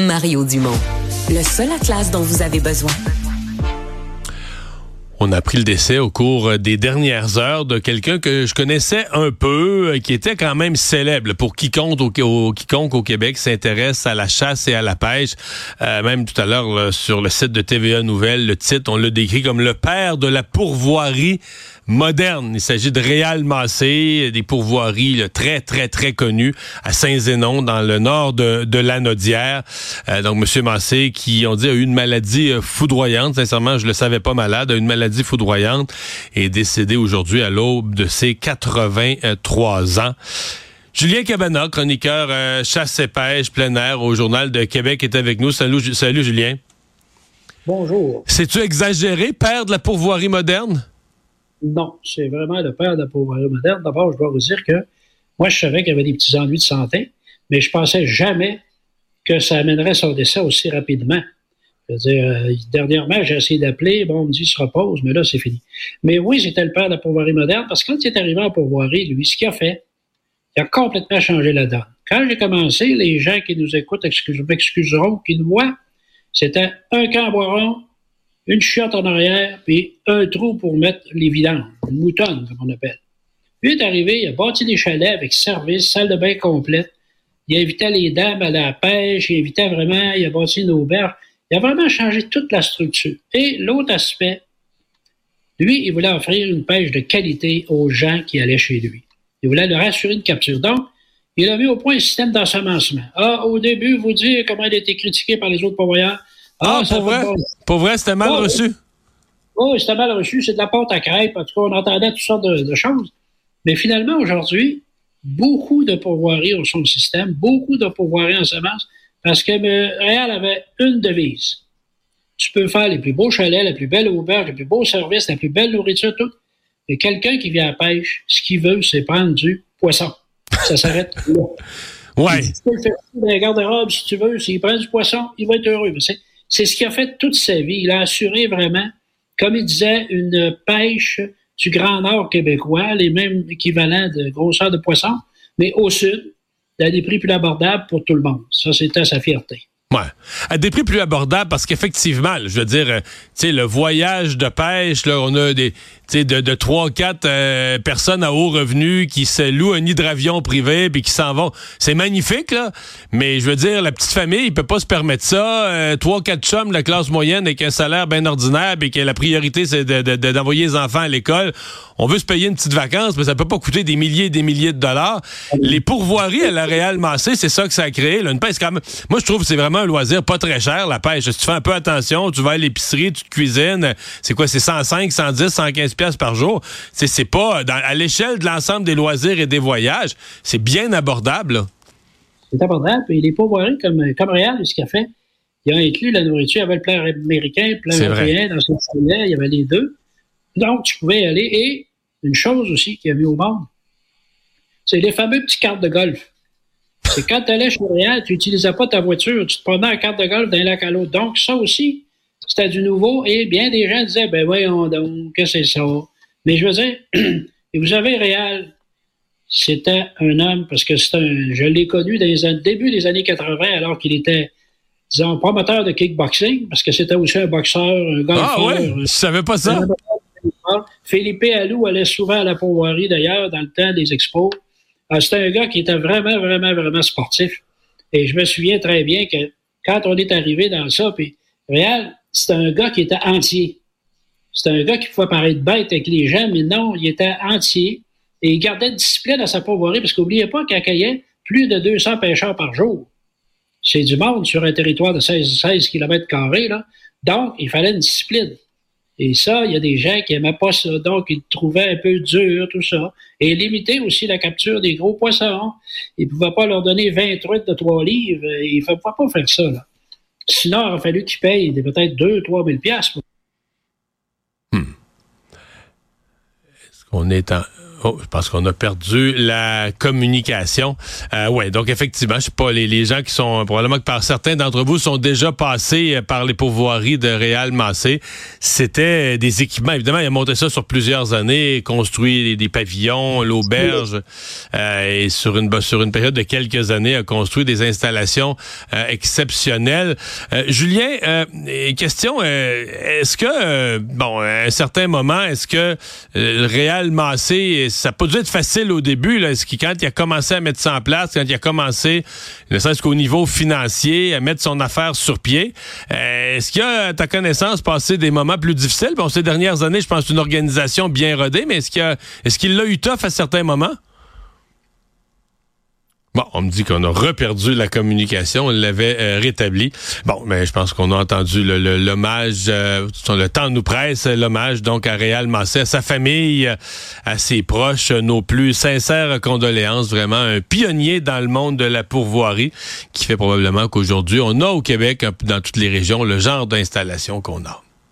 Mario Dumont. Le seul atlas dont vous avez besoin. On a appris le décès au cours des dernières heures de quelqu'un que je connaissais un peu, euh, qui était quand même célèbre pour quiconque au, quiconque au Québec s'intéresse à la chasse et à la pêche. Euh, même tout à l'heure sur le site de TVA Nouvelles, le titre, on le décrit comme le père de la pourvoirie moderne. Il s'agit de Réal Massé, des pourvoiries très, très, très connues à Saint-Zénon, dans le nord de, de l'Anaudière. Euh, donc, Monsieur Massé, qui, on dit, a eu une maladie euh, foudroyante. Sincèrement, je le savais pas malade, une maladie foudroyante et est décédé aujourd'hui à l'aube de ses 83 ans. Julien Cabana, chroniqueur euh, chasse et pêche plein air au Journal de Québec, est avec nous. Salut, salut Julien. Bonjour. C'est-tu exagéré, père de la pourvoirie moderne? Non, c'est vraiment le père de la pauvreté moderne. D'abord, je dois vous dire que moi, je savais qu'il y avait des petits ennuis de santé, mais je pensais jamais que ça amènerait son décès aussi rapidement. Euh, dernièrement, j'ai essayé d'appeler, bon, on me dit, se repose, mais là, c'est fini. Mais oui, c'était le père de la pauvreté moderne, parce que quand il est arrivé en pauvreté, lui, ce qu'il a fait, il a complètement changé la donne. Quand j'ai commencé, les gens qui nous écoutent m'excuseront, qui nous voient, c'était un camp boiron, une chiotte en arrière, puis un trou pour mettre les vidanges, une moutonne, comme on appelle. Lui est arrivé, il a bâti des chalets avec service, salle de bain complète. Il invitait les dames à la pêche, il invitait vraiment, il a bâti une auberge. Il a vraiment changé toute la structure. Et l'autre aspect, lui, il voulait offrir une pêche de qualité aux gens qui allaient chez lui. Il voulait leur assurer une capture. Donc, il a mis au point un système d'ensemencement. Ah, au début, vous dire comment il a été critiqué par les autres pourvoyeurs. Ah, pour vrai? Pour vrai, c'était mal reçu? Oh, c'était mal reçu. C'est de la pâte à crêpes. En tout cas, on entendait toutes sortes de, choses. Mais finalement, aujourd'hui, beaucoup de pourvoiries ont son système, beaucoup de pourvoiries en semence, parce que Réal avait une devise. Tu peux faire les plus beaux chalets, la plus belle auberge, les plus beaux services, la plus belle nourriture, tout. Mais quelqu'un qui vient à la pêche, ce qu'il veut, c'est prendre du poisson. Ça s'arrête là. Ouais. Tu peux le faire dans la garde-robe si tu veux. S'il prend du poisson, il va être heureux. C'est ce qu'il a fait toute sa vie. Il a assuré vraiment, comme il disait, une pêche du Grand Nord québécois, les mêmes équivalents de grosseur de poisson, mais au sud, à des prix plus abordables pour tout le monde. Ça, c'était sa fierté. Ouais. À des prix plus abordables parce qu'effectivement, je veux dire, euh, tu sais, le voyage de pêche, là, on a des, de, de 3 quatre euh, personnes à haut revenu qui se louent un hydravion privé puis qui s'en vont. C'est magnifique, là. Mais je veux dire, la petite famille, il peut pas se permettre ça. Euh, trois, quatre chums de la classe moyenne avec un salaire bien ordinaire et que la priorité, c'est d'envoyer de, les enfants à l'école. On veut se payer une petite vacance, mais ça peut pas coûter des milliers et des milliers de dollars. Les pourvoiries à la Réal Massé, c'est ça que ça a créé. Pêche quand même... Moi, je trouve que c'est vraiment un loisir pas très cher, la pêche. Si tu fais un peu attention, tu vas à l'épicerie, tu te cuisines, c'est quoi, c'est 105, 110, 115 par jour. C'est pas, à l'échelle de l'ensemble des loisirs et des voyages, c'est bien abordable. C'est abordable. Et les pourvoiries, comme, comme Réal, ce qu'il a fait, il a inclus la nourriture. Il y avait le plan américain, le plan européen dans son filet. Il y avait les deux. Donc, tu pouvais y aller. Et une chose aussi qu'il a mis au monde, c'est les fameux petits cartes de golf. C'est quand tu allais chez Réal, tu n'utilisais pas ta voiture, tu te prenais en carte de golf d'un lac à l'autre. Donc, ça aussi, c'était du nouveau et bien des gens disaient, ben voyons donc, que c'est ça. Mais je veux dire, et vous avez Réal, c'était un homme, parce que c'est un, je l'ai connu dans les début des années 80, alors qu'il était, disons, promoteur de kickboxing, parce que c'était aussi un boxeur, un golfeur. Ah ouais, je savais pas ça? Philippe Allou allait souvent à la Pauvoirie, d'ailleurs, dans le temps des expos. Ah, c'était un gars qui était vraiment, vraiment, vraiment sportif. Et je me souviens très bien que quand on est arrivé dans ça, puis Réal, c'était un gars qui était entier. C'était un gars qui pouvait paraître bête avec les gens, mais non, il était entier. Et il gardait discipline à sa pauvreté, parce qu'oubliez pas qu'il accueillait plus de 200 pêcheurs par jour. C'est du monde sur un territoire de 16, 16 km là. Donc, il fallait une discipline. Et ça, il y a des gens qui n'aimaient pas ça, donc ils trouvaient un peu dur, tout ça. Et limiter aussi la capture des gros poissons. Ils ne pouvaient pas leur donner 20 truites de 3 livres. Ils ne pouvaient pas faire ça, là. Sinon, il aurait fallu qu'ils payent peut-être 2 3 000 hmm. Est-ce qu'on est en Oh, je pense qu'on a perdu la communication. Euh, ouais, donc effectivement, je sais pas, les, les gens qui sont probablement que par certains d'entre vous sont déjà passés euh, par les pourvoiries de Réal Massé. C'était des équipements. Évidemment, il a monté ça sur plusieurs années, construit des, pavillons, l'auberge, euh, et sur une sur une période de quelques années, a construit des installations euh, exceptionnelles. Euh, Julien, question, est-ce que bon, à un certain moment, est-ce que Réal Massé ça peut être facile au début, là, quand il a commencé à mettre ça en place, quand il a commencé, ne serait-ce qu'au niveau financier, à mettre son affaire sur pied, euh, est-ce qu'il a, à ta connaissance, passé des moments plus difficiles? Bon, ces dernières années, je pense une organisation bien rodée, mais est-ce qu'il a, est-ce qu'il l'a eu tough à certains moments? Bon, on me dit qu'on a reperdu la communication, on l'avait euh, rétabli. Bon, mais je pense qu'on a entendu l'hommage, le, euh, le temps nous presse, l'hommage donc à Réal Massé, à sa famille, à ses proches, nos plus sincères condoléances, vraiment un pionnier dans le monde de la pourvoirie, qui fait probablement qu'aujourd'hui, on a au Québec, dans toutes les régions, le genre d'installation qu'on a.